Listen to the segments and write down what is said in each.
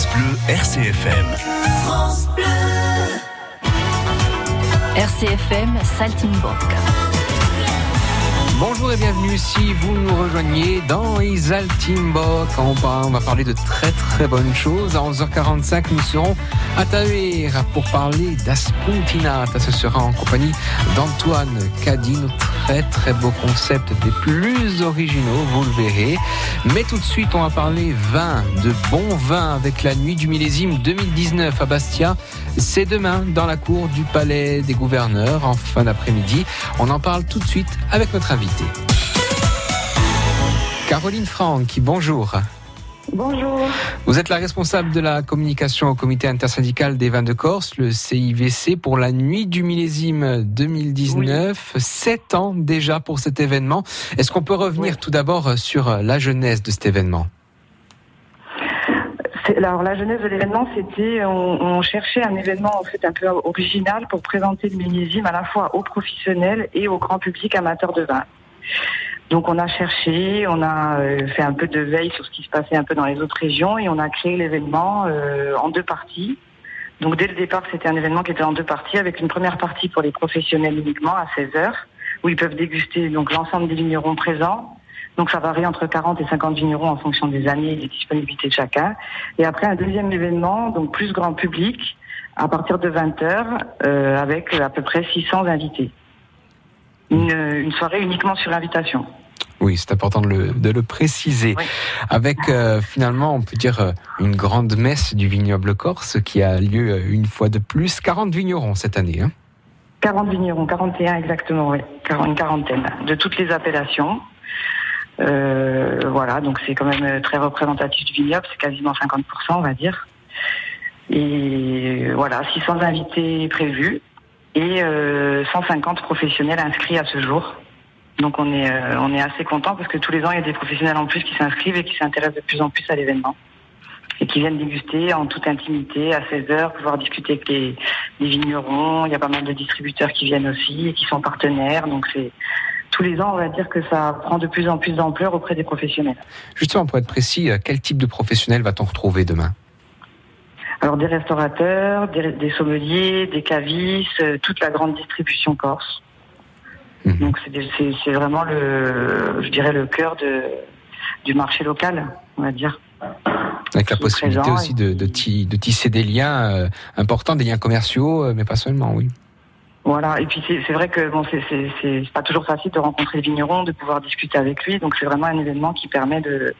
France Bleu RCFM. France Bleu. RCFM Saltimbocca. Bonjour et bienvenue si vous nous rejoignez dans Isaltimbok. On va, on va parler de très très bonnes choses. À 11h45, nous serons à Tavera pour parler d'Aspuntinata. Ce sera en compagnie d'Antoine Cadine. Très beau concept, des plus originaux, vous le verrez. Mais tout de suite, on va parler vin, de bons vins avec la nuit du millésime 2019 à Bastia. C'est demain dans la cour du Palais des Gouverneurs en fin d'après-midi. On en parle tout de suite avec notre invité. Caroline Franck, bonjour. Bonjour. Vous êtes la responsable de la communication au comité intersyndical des vins de Corse, le CIVC, pour la nuit du millésime 2019. Sept ans déjà pour cet événement. Est-ce qu'on peut revenir tout d'abord sur la genèse de cet événement? Alors la genèse de l'événement, c'était on, on, cherchait un événement en fait un peu original pour présenter le millésime à la fois aux professionnels et au grand public amateur de vin. Donc on a cherché, on a euh, fait un peu de veille sur ce qui se passait un peu dans les autres régions et on a créé l'événement euh, en deux parties. Donc dès le départ, c'était un événement qui était en deux parties, avec une première partie pour les professionnels uniquement à 16 heures, où ils peuvent déguster donc l'ensemble des vignerons présents. Donc ça varie entre 40 et 50 vignerons en fonction des années et des disponibilités de chacun. Et après un deuxième événement, donc plus grand public, à partir de 20 heures, euh, avec à peu près 600 invités. Une, une soirée uniquement sur invitation. Oui, c'est important de le, de le préciser. Oui. Avec euh, finalement, on peut dire, euh, une grande messe du vignoble corse qui a lieu euh, une fois de plus. 40 vignerons cette année. Hein 40 vignerons, 41 exactement, oui. Une quarantaine de toutes les appellations. Euh, voilà, donc c'est quand même très représentatif du vignoble, c'est quasiment 50%, on va dire. Et voilà, 600 invités prévus et euh, 150 professionnels inscrits à ce jour. Donc on est euh, on est assez content parce que tous les ans il y a des professionnels en plus qui s'inscrivent et qui s'intéressent de plus en plus à l'événement et qui viennent déguster en toute intimité à 16 heures, pouvoir discuter avec les, les vignerons. Il y a pas mal de distributeurs qui viennent aussi et qui sont partenaires. Donc c'est tous les ans, on va dire que ça prend de plus en plus d'ampleur auprès des professionnels. Justement, pour être précis, quel type de professionnel va-t-on retrouver demain? Alors des restaurateurs, des, des, sommeliers, des cavistes, toute la grande distribution corse. Mmh. Donc c'est vraiment le, je dirais le cœur de, du marché local, on va dire. Avec la possibilité aussi de, de, de, tisser des liens euh, importants, des liens commerciaux, euh, mais pas seulement, oui. Voilà, et puis c'est vrai que bon, c'est pas toujours facile de rencontrer le vigneron, de pouvoir discuter avec lui, donc c'est vraiment un événement qui permet de,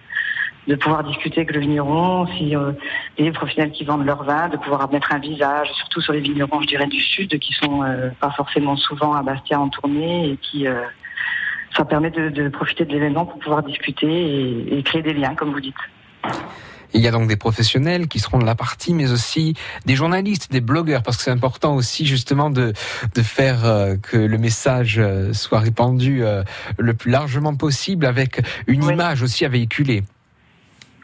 de pouvoir discuter avec le vigneron, si euh, les professionnels qui vendent leur vin, de pouvoir mettre un visage, surtout sur les vignerons, je dirais, du sud, qui sont euh, pas forcément souvent à Bastia en tournée et qui euh, ça permet de, de, profiter de l'événement pour pouvoir discuter et, et créer des liens, comme vous dites. Il y a donc des professionnels qui seront de la partie, mais aussi des journalistes, des blogueurs, parce que c'est important aussi justement de, de faire euh, que le message soit répandu euh, le plus largement possible avec une oui. image aussi à véhiculer.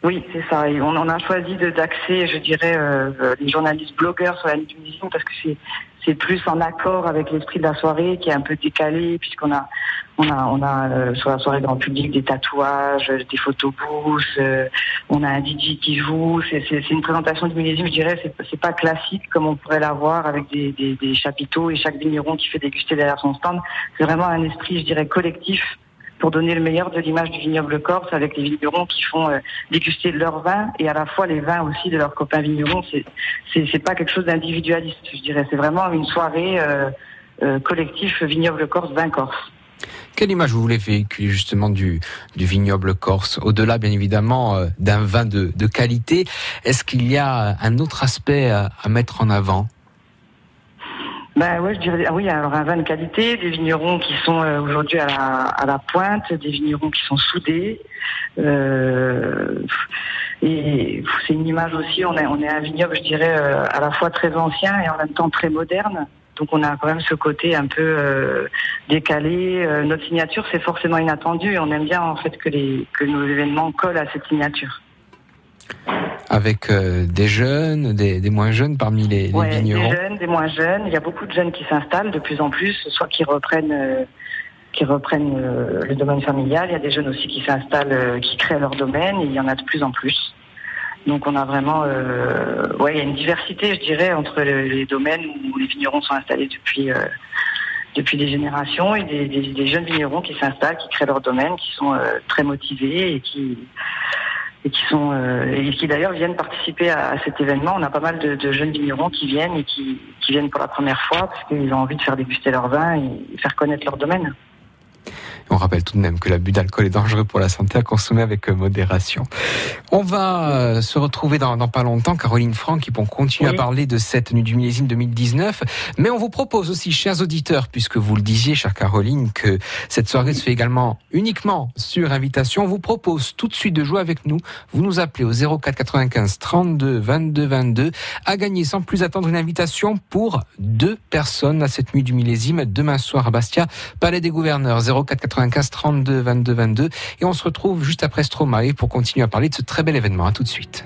Oui, c'est ça. Et on, a choisi d'axer, je dirais, euh, les journalistes blogueurs sur la télévision parce que c'est plus en accord avec l'esprit de la soirée qui est un peu décalé puisqu'on a on a on a euh, sur la soirée grand public des tatouages, des photos booths, euh, on a un DJ qui joue. C'est c'est une présentation du millésime, je dirais, c'est c'est pas classique comme on pourrait l'avoir avec des, des des chapiteaux et chaque vigneron qui fait déguster derrière son stand. C'est vraiment un esprit, je dirais, collectif pour donner le meilleur de l'image du vignoble corse avec les vignerons qui font euh, déguster leur vin et à la fois les vins aussi de leurs copains vignerons. C'est c'est pas quelque chose d'individualiste, je dirais. C'est vraiment une soirée euh, euh, collectif vignoble corse vin corse. Quelle image vous voulez véhiculer justement du, du vignoble corse? Au-delà, bien évidemment, euh, d'un vin de, de qualité, est-ce qu'il y a un autre aspect à, à mettre en avant? Ben ouais, je dirais ah oui, alors un vin de qualité, des vignerons qui sont euh, aujourd'hui à la, à la pointe, des vignerons qui sont soudés. Euh, et c'est une image aussi, on est, on est un vignoble, je dirais, euh, à la fois très ancien et en même temps très moderne. Donc on a quand même ce côté un peu euh, décalé. Euh, notre signature, c'est forcément inattendu et on aime bien en fait que, les, que nos événements collent à cette signature avec euh, des jeunes, des, des, moins jeunes parmi les, ouais, les vignerons Des jeunes, des moins jeunes. Il y a beaucoup de jeunes qui s'installent de plus en plus, soit qui reprennent, euh, qui reprennent euh, le domaine familial. Il y a des jeunes aussi qui s'installent, qui créent leur domaine, et il y en a de plus en plus. Donc on a vraiment, ouais, il y a une diversité, je dirais, entre les domaines où les vignerons sont installés depuis depuis des générations et des, jeunes vignerons qui s'installent, qui créent leur domaine, qui sont très motivés et qui et qui sont et qui d'ailleurs viennent participer à, cet événement. On a pas mal de, jeunes vignerons qui viennent et qui, qui viennent pour la première fois parce qu'ils ont envie de faire déguster leur vin et faire connaître leur domaine. On rappelle tout de même que l'abus d'alcool est dangereux pour la santé à consommer avec euh, modération. On va euh, se retrouver dans, pas longtemps, Caroline Franck, qui vont continuer à parler de cette nuit du millésime 2019. Mais on vous propose aussi, chers auditeurs, puisque vous le disiez, chère Caroline, que cette soirée se fait également uniquement sur invitation, on vous propose tout de suite de jouer avec nous. Vous nous appelez au 04 95 32 22 22 à gagner sans plus attendre une invitation pour deux personnes à cette nuit du millésime demain soir à Bastia, Palais des Gouverneurs 04 95 32 22 22. Et on se retrouve juste après Stromae pour continuer à parler de ce très bel événement. À tout de suite.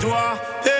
doigts. ou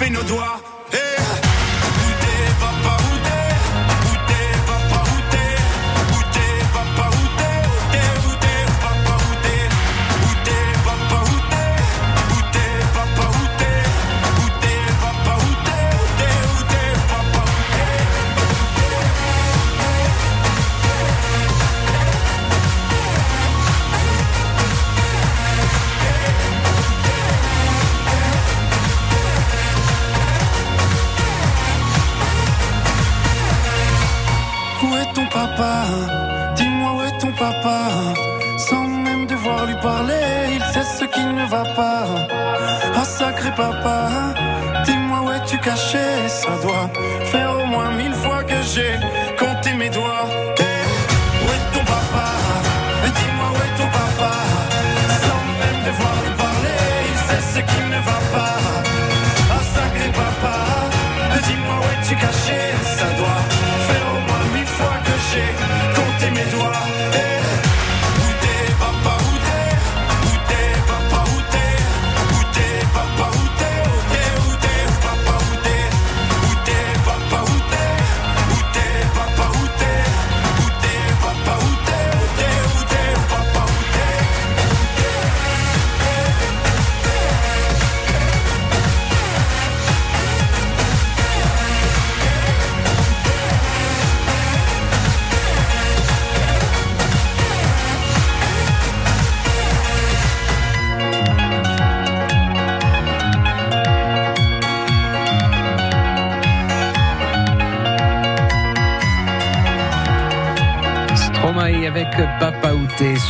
bouffé nos doigts.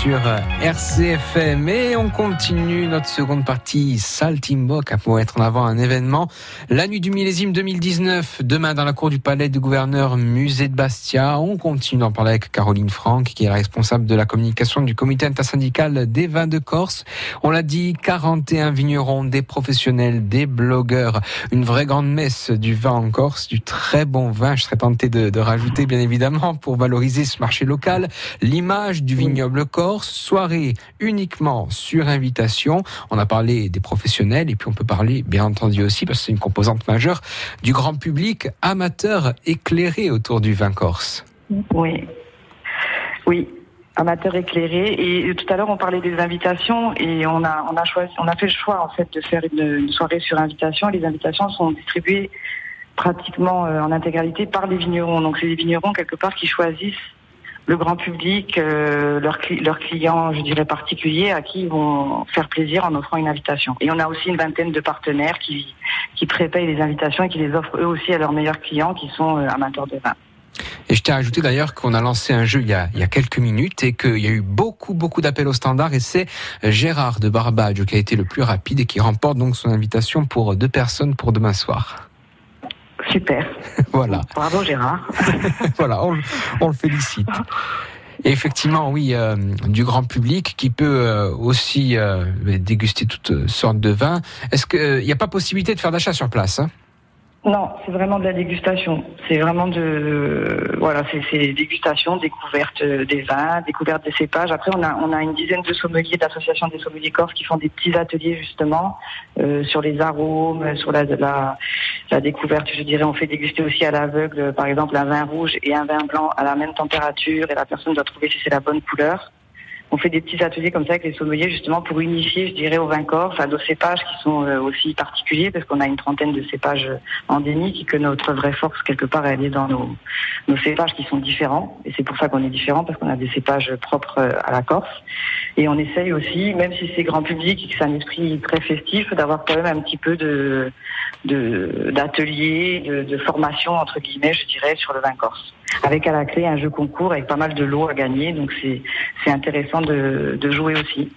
Sur RCFM et on continue notre seconde partie Saltimbok pour être en avant un événement. La nuit du millésime 2019, demain dans la cour du palais du gouverneur musée de Bastia. On continue d'en parler avec Caroline Franck qui est responsable de la communication du comité intersyndical des vins de Corse. On l'a dit, 41 vignerons, des professionnels, des blogueurs, une vraie grande messe du vin en Corse, du très bon vin. Je serais tenté de, de rajouter bien évidemment pour valoriser ce marché local l'image du vignoble corse, soirée uniquement sur invitation. On a parlé des professionnels et puis on peut parler bien entendu aussi, parce que c'est une composante majeure, du grand public amateur éclairé autour du vin corse. Oui. Oui, amateur éclairé. Et tout à l'heure, on parlait des invitations et on a, on a fait le choix en fait de faire une, soirée sur invitation. Les invitations sont distribuées pratiquement euh, en intégralité par les vignerons. Donc c'est les vignerons quelque part qui choisissent le grand public, euh, leurs, clients, je dirais particuliers, à qui ils vont faire plaisir en offrant une invitation. Et on a aussi une vingtaine de partenaires qui, prépayent les invitations et qui les offrent eux aussi à leurs meilleurs clients qui sont euh, amateurs de vin. Et je tiens à ajouter d'ailleurs qu'on a lancé un jeu il y a, il y a quelques minutes et qu'il y a eu beaucoup, beaucoup d'appels au standard et c'est Gérard de Barbaggio qui a été le plus rapide et qui remporte donc son invitation pour deux personnes pour demain soir. Super. voilà. Bravo Gérard. voilà, on, le félicite. Et effectivement, oui, euh, du grand public qui peut euh, aussi euh, déguster toutes sortes de vins. Est-ce qu'il n'y a pas possibilité de faire d'achat sur place hein? Non, c'est vraiment de la dégustation. C'est vraiment de voilà, c'est dégustation, découverte des vins, découverte des cépages. Après, on a on a une dizaine de sommeliers d'associations des sommeliers corses qui font des petits ateliers justement euh, sur les arômes, sur la, la la découverte. Je dirais, on fait déguster aussi à l'aveugle, par exemple, un vin rouge et un vin blanc à la même température, et la personne doit trouver si c'est la bonne couleur on fait des petits ateliers comme ça avec les sommeliers justement pour unifier, je dirais, au vin corse, à nos cépages qui sont euh, aussi particuliers parce qu'on a une trentaine de cépages endémiques et que notre vraie force quelque part elle est dans nos, cépages qui sont différents et c'est pour ça qu'on est différent parce qu'on a des cépages propres euh, à la Corse et on essaye aussi, même si c'est grand public et que c'est un esprit très festif, d'avoir quand même un petit peu de d'ateliers, de, de, formation entre guillemets, je dirais, sur le vin corse avec à la clé un jeu concours avec pas mal de lots à gagner. Donc c'est intéressant de, de jouer aussi.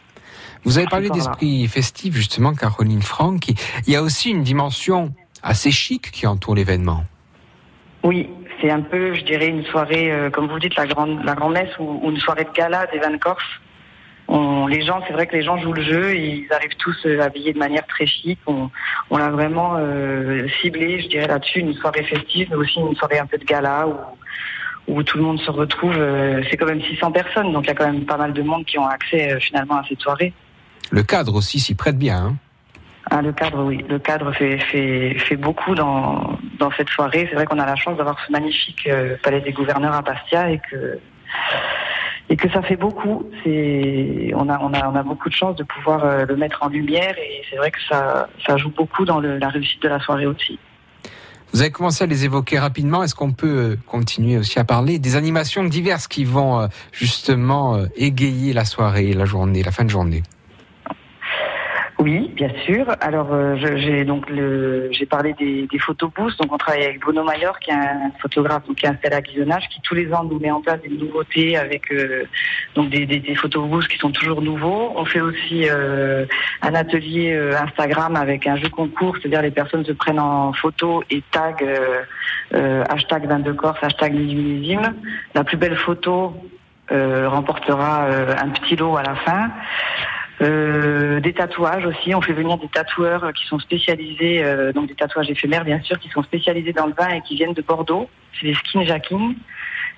Vous avez parlé d'esprit festif, justement, Caroline Franck. Il y a aussi une dimension assez chic qui entoure l'événement. Oui, c'est un peu, je dirais, une soirée, euh, comme vous dites, la grande, la grande messe ou, une soirée de gala des de Corse. On, les gens, c'est vrai que les gens jouent le jeu, et ils arrivent tous euh, habillés de manière très chic. On, on l'a vraiment euh, ciblé, je dirais là-dessus, une soirée festive, mais aussi une soirée un peu de gala où, où tout le monde se retrouve. Euh, c'est quand même 600 personnes, donc il y a quand même pas mal de monde qui ont accès euh, finalement à cette soirée. Le cadre aussi s'y prête bien. Hein ah, le cadre, oui. Le cadre fait, fait, fait beaucoup dans, dans cette soirée. C'est vrai qu'on a la chance d'avoir ce magnifique euh, palais des gouverneurs à Bastia et que, et que ça fait beaucoup. C'est, on a, on a, on a beaucoup de chance de pouvoir le mettre en lumière et c'est vrai que ça, ça joue beaucoup dans la réussite de la soirée aussi. Vous avez commencé à les évoquer rapidement. Est-ce qu'on peut euh, continuer aussi à parler des animations diverses qui vont euh, justement euh, égayer la soirée, la journée, la fin de journée? Oui, bien sûr. Alors, euh, j'ai donc j'ai parlé des, des photobooths. Donc, on travaille avec Bruno Mayor, qui est un photographe donc qui est installé à Guisonnage, qui tous les ans nous met en place des nouveautés avec euh, donc des, des, qui sont toujours nouveaux. On fait aussi euh, un atelier Instagram avec un jeu concours, c'est-à-dire les personnes se prennent en photo et tag hashtag 22 Corse, hashtag millésime. La plus belle photo remportera un petit lot à la fin. Euh, des tatouages aussi. On fait venir des tatoueurs qui sont spécialisés, euh, donc des tatouages éphémères bien sûr, qui sont spécialisés dans le vin et qui viennent de Bordeaux. C'est des skin jacking.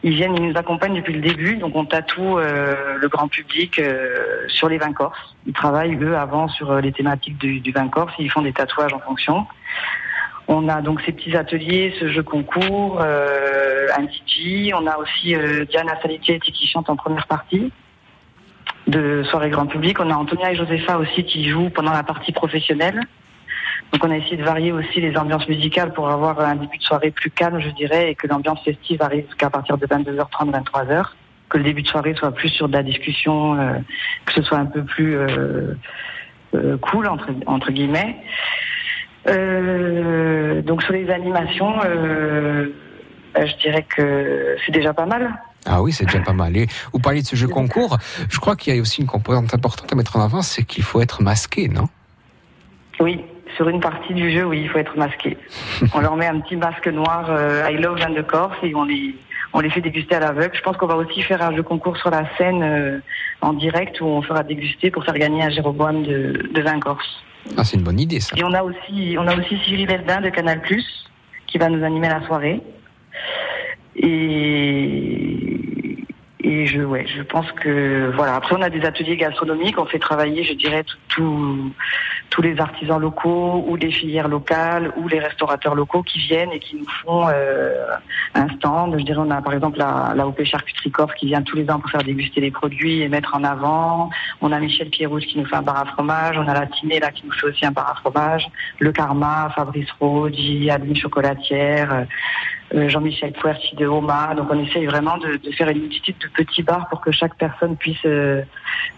Ils viennent, ils nous accompagnent depuis le début, donc on tatoue euh, le grand public sur les vins corses. Ils travaillent eux avant sur les thématiques du, vin corse. Ils font des tatouages en fonction. On a donc ces petits ateliers, ce jeu concours, un DJ. On a aussi Diana Salitier qui chante en première partie de soirée grand public. On a Antonia et Josepha aussi qui jouent pendant la partie professionnelle. Donc on a essayé de varier aussi les ambiances musicales pour avoir un début de soirée plus calme, je dirais, et que l'ambiance festive arrive qu'à partir de 22h30, 23h. Que le début de soirée soit plus sur de la discussion, euh, que ce soit un peu plus euh, euh, cool, entre, entre guillemets. donc sur les animations, je dirais que c'est déjà pas mal. Ah oui, c'est déjà pas mal. Et vous parliez de ce jeu concours. Je crois qu'il y a aussi une composante importante à mettre en avant, c'est qu'il faut être masqué, non? Oui, sur une partie du jeu, oui, il faut être masqué. on leur met un petit masque noir euh, I love vin de Corse et on les, on les fait déguster à l'aveugle. Je pense qu'on va aussi faire un jeu concours sur la scène euh, en direct où on fera déguster pour faire gagner un Jéroboam de, de vin corse. Ah, c'est une bonne idée, ça. Et on a aussi, on a aussi Cyril Eldin de Canal+, qui va nous animer la soirée. Et, et je, ouais, je pense que voilà. Après, on a des ateliers gastronomiques. On fait travailler, je dirais, tout, tous les artisans locaux ou les filières locales ou les restaurateurs locaux qui viennent et qui nous font euh, un stand. Je dirais, on a par exemple la, la OP Charcuterie Corse qui vient tous les ans pour faire déguster les produits et mettre en avant. On a Michel Pierrouge qui nous fait un bar à fromage. On a la Tinée là qui nous fait aussi un bar à fromage. Le Karma, Fabrice Rodi, Adeline Chocolatière. Euh, Jean-Michel Puerci de Homa. Donc on essaye vraiment de, faire une multitude de petits bars pour que chaque personne puisse euh,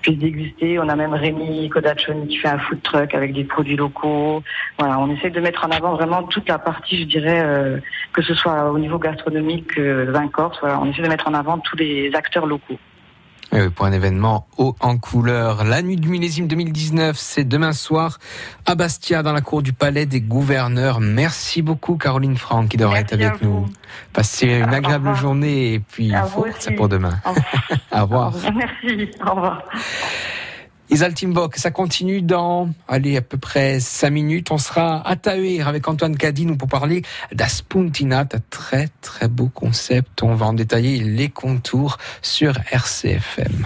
puisse déguster. On a même Rémi Kodachoni qui fait un food truck avec des produits locaux. Voilà, on essaie de mettre en avant vraiment toute la partie, je dirais, euh, que ce soit au niveau gastronomique, euh, vin corse. Voilà, on essaie de mettre en avant tous les acteurs locaux. Oui, pour un événement haut en couleur. La nuit du millésime 2019, c'est demain soir à Bastia, dans la cour du Palais des Gouverneurs. Merci beaucoup, Caroline Franck, qui devrait être avec nous. Passez une agréable journée et puis force pour demain. Au revoir. au revoir. Merci. Au revoir. Isaltimbok, ça continue dans, allez, à peu près 5 minutes. On sera à Tahuir avec Antoine Cadine pour parler d'Aspuntinat, un très très beau concept. On va en détailler les contours sur RCFM.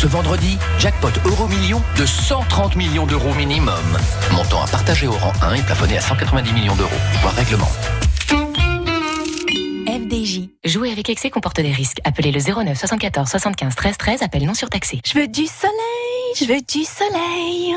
Ce vendredi, jackpot euro million de 130 millions d'euros minimum. Montant à partager au rang 1 et plafonné à 190 millions d'euros. Voir règlement. FDJ. Jouer avec excès comporte des risques. Appelez le 09 74 75 13 13. Appel non surtaxé. Je veux du soleil, je veux du soleil.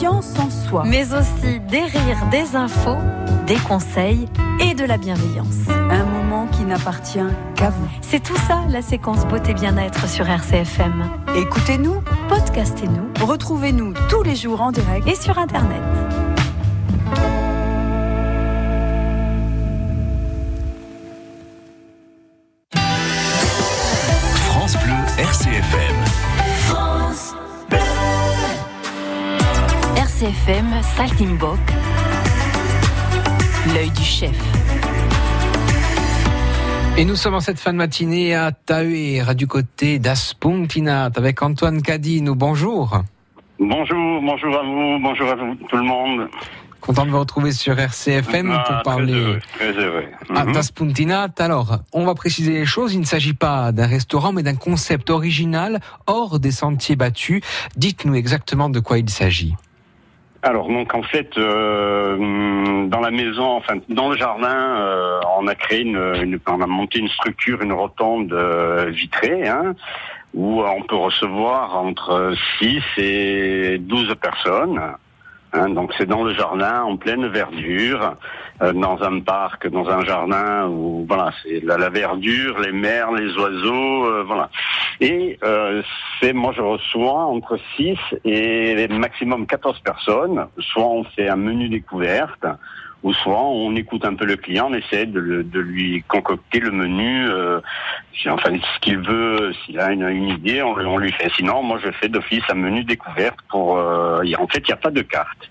confiance en soi, mais aussi des rires, des infos, des conseils et de la bienveillance. Un moment qui n'appartient qu'à vous. C'est tout ça, la séquence Beauté Bien-être sur RCFM. Écoutez-nous, podcastez-nous, retrouvez-nous tous les jours en direct et sur Internet. RCFM Saltimbok, l'œil du chef. Et nous sommes en cette fin de matinée à Tahuir, du côté d'Aspuntinat, avec Antoine Cadine. Bonjour. Bonjour, bonjour à vous, bonjour à vous, tout le monde. Content de vous retrouver sur RCFM Ah, pour très parler heureux, Très heureux. à Mhm. Taspuntinat. Alors, on va préciser les choses. Il ne s'agit pas d'un restaurant, mais d'un concept original hors des sentiers battus. Dites-nous exactement de quoi il s'agit. Alors donc en fait euh, dans la maison, enfin dans le jardin, euh, on a créé une, une- on a monté une structure, une rotonde euh, vitrée, hein, où on peut recevoir entre 6 et 12 personnes. Hein. donc c'est dans le jardin, en pleine verdure, euh, dans un parc, dans un jardin où voilà, c'est la, la verdure, les mers, les oiseaux, euh, voilà. Et euh, c'est moi je reçois entre 6 et maximum 14 personnes. Soit on fait un menu découverte, ou soit on écoute un peu le client, on essaie de, le- de lui concocter le menu, euh, enfin ce qu'il veut, s'il a une, idée, on, on lui fait. Sinon, moi je fais d'office un menu découverte pour. euh, en fait, il n'y a pas de carte.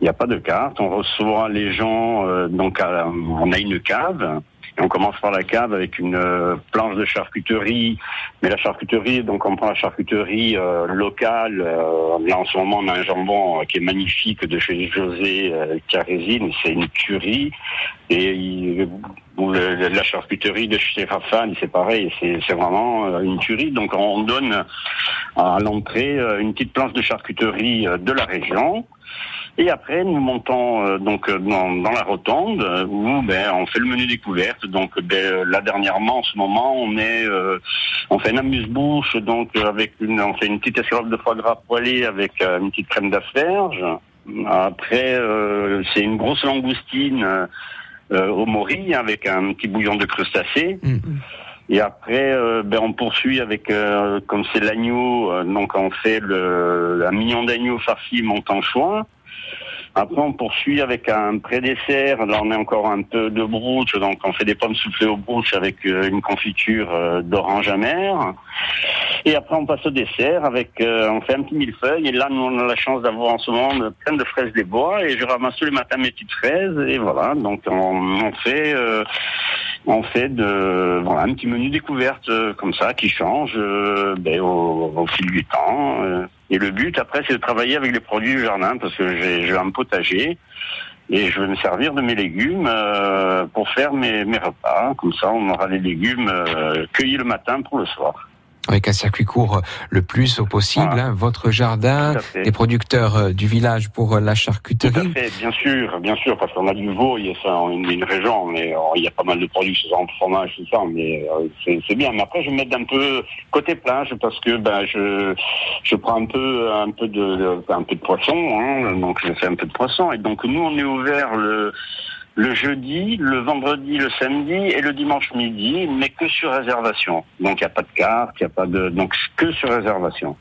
Il n'y a pas de carte. On reçoit les gens, euh, donc on a une cave. On commence par la cave avec une euh, planche de charcuterie. Mais la charcuterie, donc on prend la charcuterie euh, locale. euh, là en ce moment on a un jambon qui est magnifique de chez José Carésine. C'est une curie. Et la charcuterie de chez Rafan, c'est pareil. C'est vraiment une tuerie. Donc on donne à l'entrée une petite planche de charcuterie de la région. Et après, nous montons euh, donc euh, dans, dans la rotonde euh, où ben, on fait le menu découverte. Donc ben, euh, là dernièrement, en ce moment, on est, euh, on fait une amuse-bouche donc avec une, on fait une petite escalope de foie gras poêlée avec euh, une petite crème d'asperge. Après, euh, c'est une grosse langoustine au mori avec un petit bouillon de crustacés. Mm. Et après, euh, ben, on poursuit avec, euh, comme c'est l'agneau, euh, donc on fait le, un mignon d'agneau farci montanchois. Après, on poursuit avec un pré-dessert. Là, on est encore un peu de brouche, donc on fait des pommes soufflées au brouche avec euh, une confiture euh, d'orange amère. Et après, on passe au dessert avec, euh, on fait un petit millefeuille. Et là, nous, on a la chance d'avoir en ce moment plein de fraises des bois. Et je ramasse tous les matins mes petites fraises. Et voilà, donc on, on fait, euh, on fait de voilà un petit menu découverte euh, comme ça qui change euh, ben, au, fil du temps. euh. et le but après c'est de travailler avec les produits du jardin parce que j'ai un potager et je vais me servir de mes légumes pour faire mes, repas. Comme ça on aura les légumes cueillis le matin pour le soir. Avec un circuit court euh, le plus au possible, Voilà. hein, votre jardin, les producteurs euh, du village pour euh, la Tout à charcuterie. fait, bien sûr, bien sûr, parce qu'on a du veau, il y a ça, une, une région, mais il y a pas mal de produits, ce genre de fromage, tout ça, mais euh, c'est c'est bien. Mais après, je vais mettre un peu côté plage parce que ben je je prends un peu un peu de, de- un peu de poisson, hein, donc je fais un peu de poisson. Et donc nous, on est ouvert le le jeudi, le vendredi, le samedi et le dimanche midi, mais que sur réservation. Donc il n'y a pas de carte, il n'y a pas de donc que sur réservation.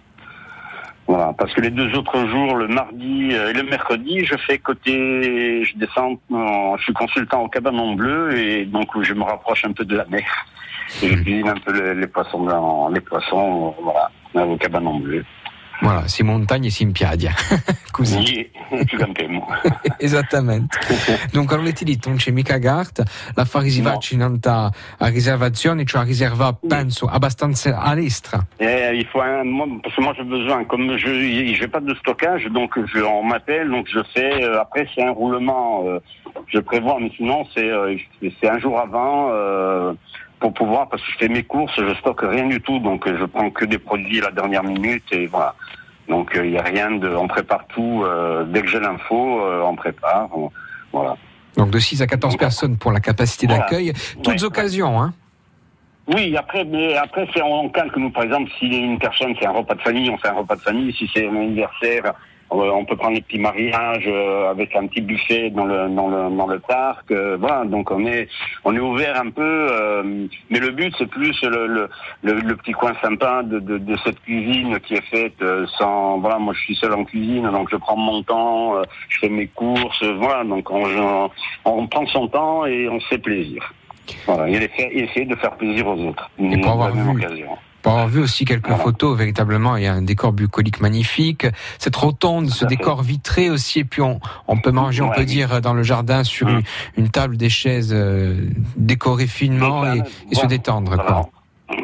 Voilà, parce que les deux autres jours, le mardi euh, et le mercredi, je fais côté, je descends, en- je suis consultant au cabanon bleu et donc je me rapproche un peu de la mer. Et je cuisine un peu les, les poissons, dans, les poissons, voilà, au cabanon bleu. Voilà, si montagne e si in piaggia. Così. Sì, più campiamo. Esattamente. Dunque, avete detto non c'è mica carta, la fa riservarci in a riservazione, cioè a riservare, penso, abbastanza all'estra. Et il faut un, moi, parce que moi j'ai besoin, comme je j'ai pas de stockage, donc je, on m'appelle, donc je fais. euh, après c'est un roulement, euh, je prévois, mais sinon c'est euh, c'est un jour avant euh, pour pouvoir, parce que je fais mes courses, je stocke rien du tout, donc euh, je prends que des produits à la dernière minute et voilà. Donc il y a rien de, on prépare tout euh, dès que j'ai l'info, euh, on prépare, on- voilà. Donc de 6 à 14 personnes pour la capacité Voilà. d'accueil, toutes Ouais. occasions, hein. Oui, après, mais après, c'est on calque nous, par exemple, si une personne fait un repas de famille, on fait un repas de famille. Si c'est un anniversaire, euh, on peut prendre les petits mariages euh, avec un petit buffet dans le dans le dans le parc. euh, voilà, donc on est on est ouvert un peu, mais le but c'est plus le le, le petit coin sympa de, de cette cuisine qui est faite sans voilà. Moi, je suis seul en cuisine, donc je prends mon temps, je fais mes courses, voilà. Donc on on, on prend son temps et on se fait plaisir. Voilà, essayer essayer de faire plaisir aux autres. Et pour avoir vu-. Pour avoir vu aussi quelques Voilà. photos, véritablement, il y a un décor bucolique magnifique. Cette rotonde, ce fait. décor vitré aussi, et puis on, on peut manger, on peut oui. dire, dans le jardin sur Mm. une, une table, des chaises euh, décorées finement et, se détendre. Quoi.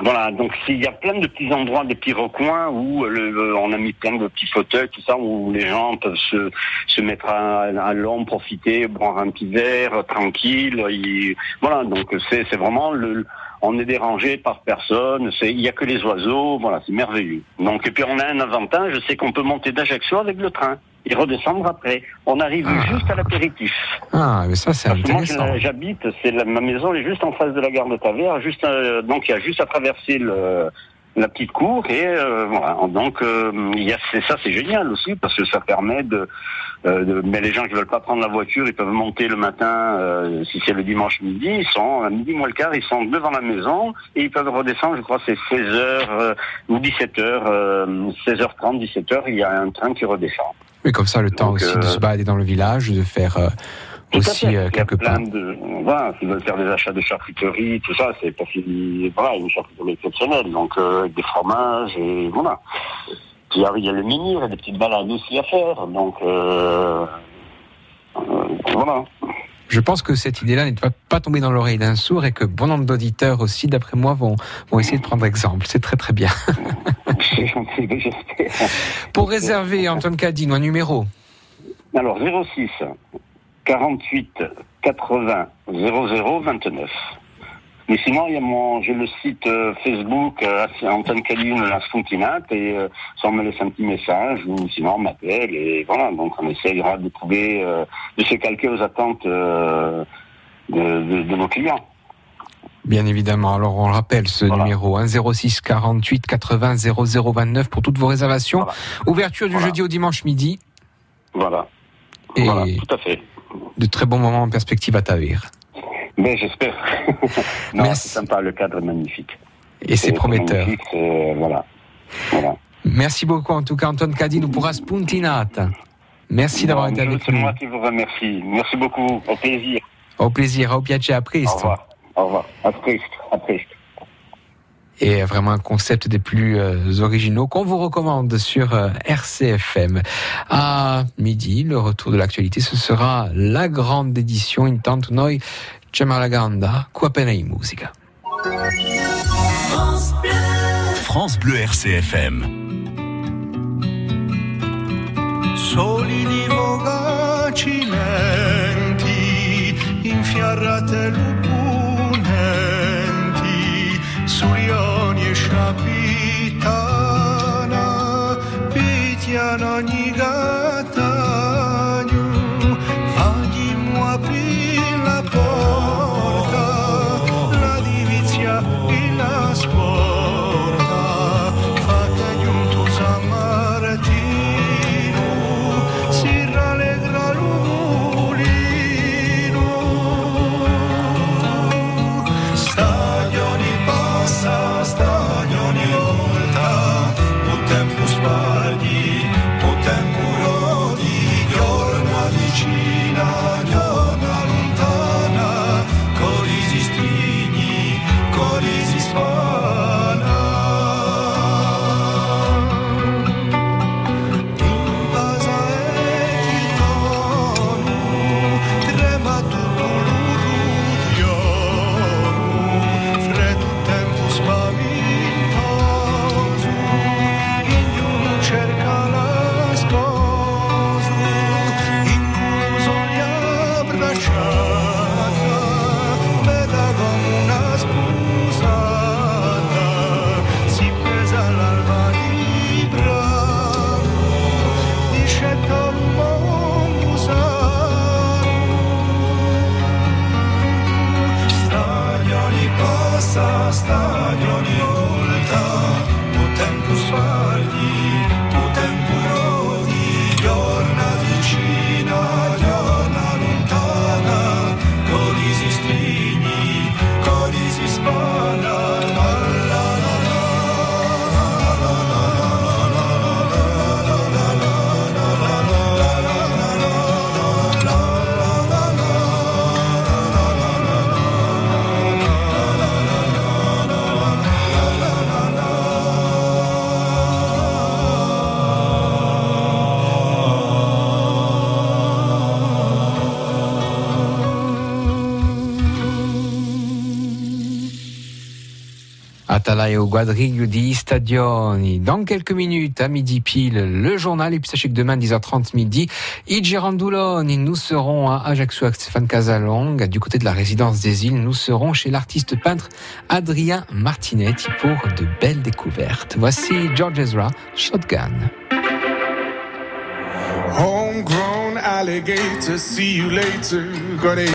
Voilà, donc s'il y a plein de petits endroits, des petits recoins où le, le- on a mis plein de petits fauteuils, tout ça, où les gens peuvent se, se mettre à, à l'ombre, profiter, boire un petit verre, euh, tranquille. voilà, donc c'est vraiment le, on est dérangé par personne, il y a que les oiseaux, voilà, c'est merveilleux. Donc et puis on a un avantage, c'est qu'on peut monter d'Ajaccio avec le train et redescendre après. On arrive Ah. juste à l'apéritif. Ah, mais ça, c'est intéressant. j'habite, c'est ma maison est juste en face de la gare de Taverne, juste euh, donc il y a juste à traverser le, la petite cour et euh, voilà. Donc euh, y a ça, c'est génial aussi parce que ça permet de, euh, de- mais les gens qui veulent pas prendre la voiture, ils peuvent monter le matin si c'est le dimanche midi, ils sont à midi moins le quart, ils sont devant la maison et ils peuvent redescendre, je crois c'est 16 h ou 17 h 16h30, 17 h il y a un train qui redescend. Oui, comme ça, le temps Donc, aussi de euh, se balader dans le village, de faire euh, aussi euh, pas. plein de, voilà, s'ils veulent faire des achats de charcuterie, tout ça, c'est parce qu'il, voilà, une charcuterie exceptionnelle, donc, euh, avec des fromages, et voilà. Puis, il y a le menhir, il y a des petites balades aussi à faire, donc, euh, voilà. Je pense que cette idée-là ne va pas tomber dans l'oreille d'un sourd et que bon nombre d'auditeurs aussi, d'après moi, vont, vont essayer de prendre exemple. C'est très très bien. J'espère. Pour réserver, Antoine Cadine, un numéro Alors, 06 48 80 00 29. Mais sinon, il y a mon, j'ai le site euh, Facebook euh, Antoine Caline La Sfontinate et euh, ça on me laisse un petit message ou sinon on m'appelle et voilà. Donc on essayera de trouver, euh, de se calquer aux attentes euh, de, de, de nos clients. Bien évidemment. Alors on rappelle ce Voilà. numéro hein, 06 48 80 00 29 pour toutes vos réservations. Voilà. Ouverture du Voilà. jeudi au dimanche midi Voilà. et Voilà, tout à fait. de très bons moments en perspective à Tavir. Mais j'espère. non, Merci. c'est sympa, le cadre est magnifique. Et c'est prometteur. c'est- voilà. Voilà. Merci beaucoup en tout cas Antoine Cadine pour Spuntinata. Merci d'avoir été avec C'est nous. moi qui vous remercie. Merci beaucoup. Au plaisir. Au plaisir, au piacere, a Au presto. revoir. Au revoir. À très À et vraiment un concept des plus euh, originaux qu'on vous recommande sur euh, RCFM. À midi, le retour de l'actualité, ce sera la grande édition Intanto Noi c'è Malaganda, qua pena in musica. France Bleu, France Bleu RCFM. Soli divogaci lenti, infiarrate lupunenti, surioni e sciapitana, pitiano ogni gattagno, Atalay au quadriglio di Stadioni. Dans quelques minutes, à midi pile, le journal. Et puis sachez que demain, 10h30 midi, i Girandoloni, nous serons à Ajaccio avec Stéphane Casalong. Du côté de la résidence des îles, nous serons chez l'artiste peintre Adrien Martinetti pour de belles découvertes. Voici George Ezra, Shotgun. Homegrown alligator, see you later.